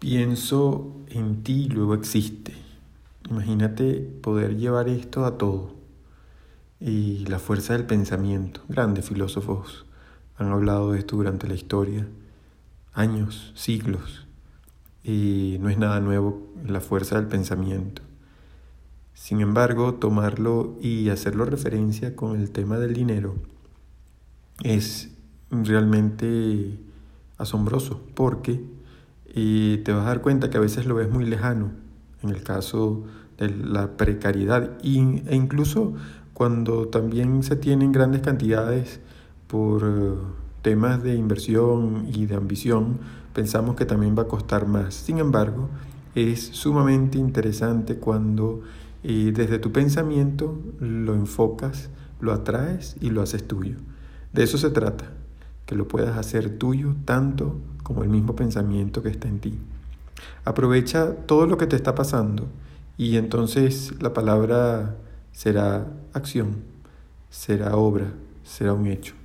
Pienso en ti luego existe. Imagínate poder llevar esto a todo. Y la fuerza del pensamiento. Grandes filósofos han hablado de esto durante la historia. Años, siglos. Y no es nada nuevo la fuerza del pensamiento. Sin embargo, tomarlo y hacerlo referencia con el tema del dinero es realmente asombroso porque y te vas a dar cuenta que a veces lo ves muy lejano, en el caso de la precariedad e incluso cuando también se tienen grandes cantidades por eh, temas de inversión y de ambición, pensamos que también va a costar más. Sin embargo, es sumamente interesante cuando eh, desde tu pensamiento lo enfocas, lo atraes y lo haces tuyo. De eso se trata, que lo puedas hacer tuyo tanto como el mismo pensamiento que está en ti. Aprovecha todo lo que te está pasando y entonces la palabra será acción, será obra, será un hecho.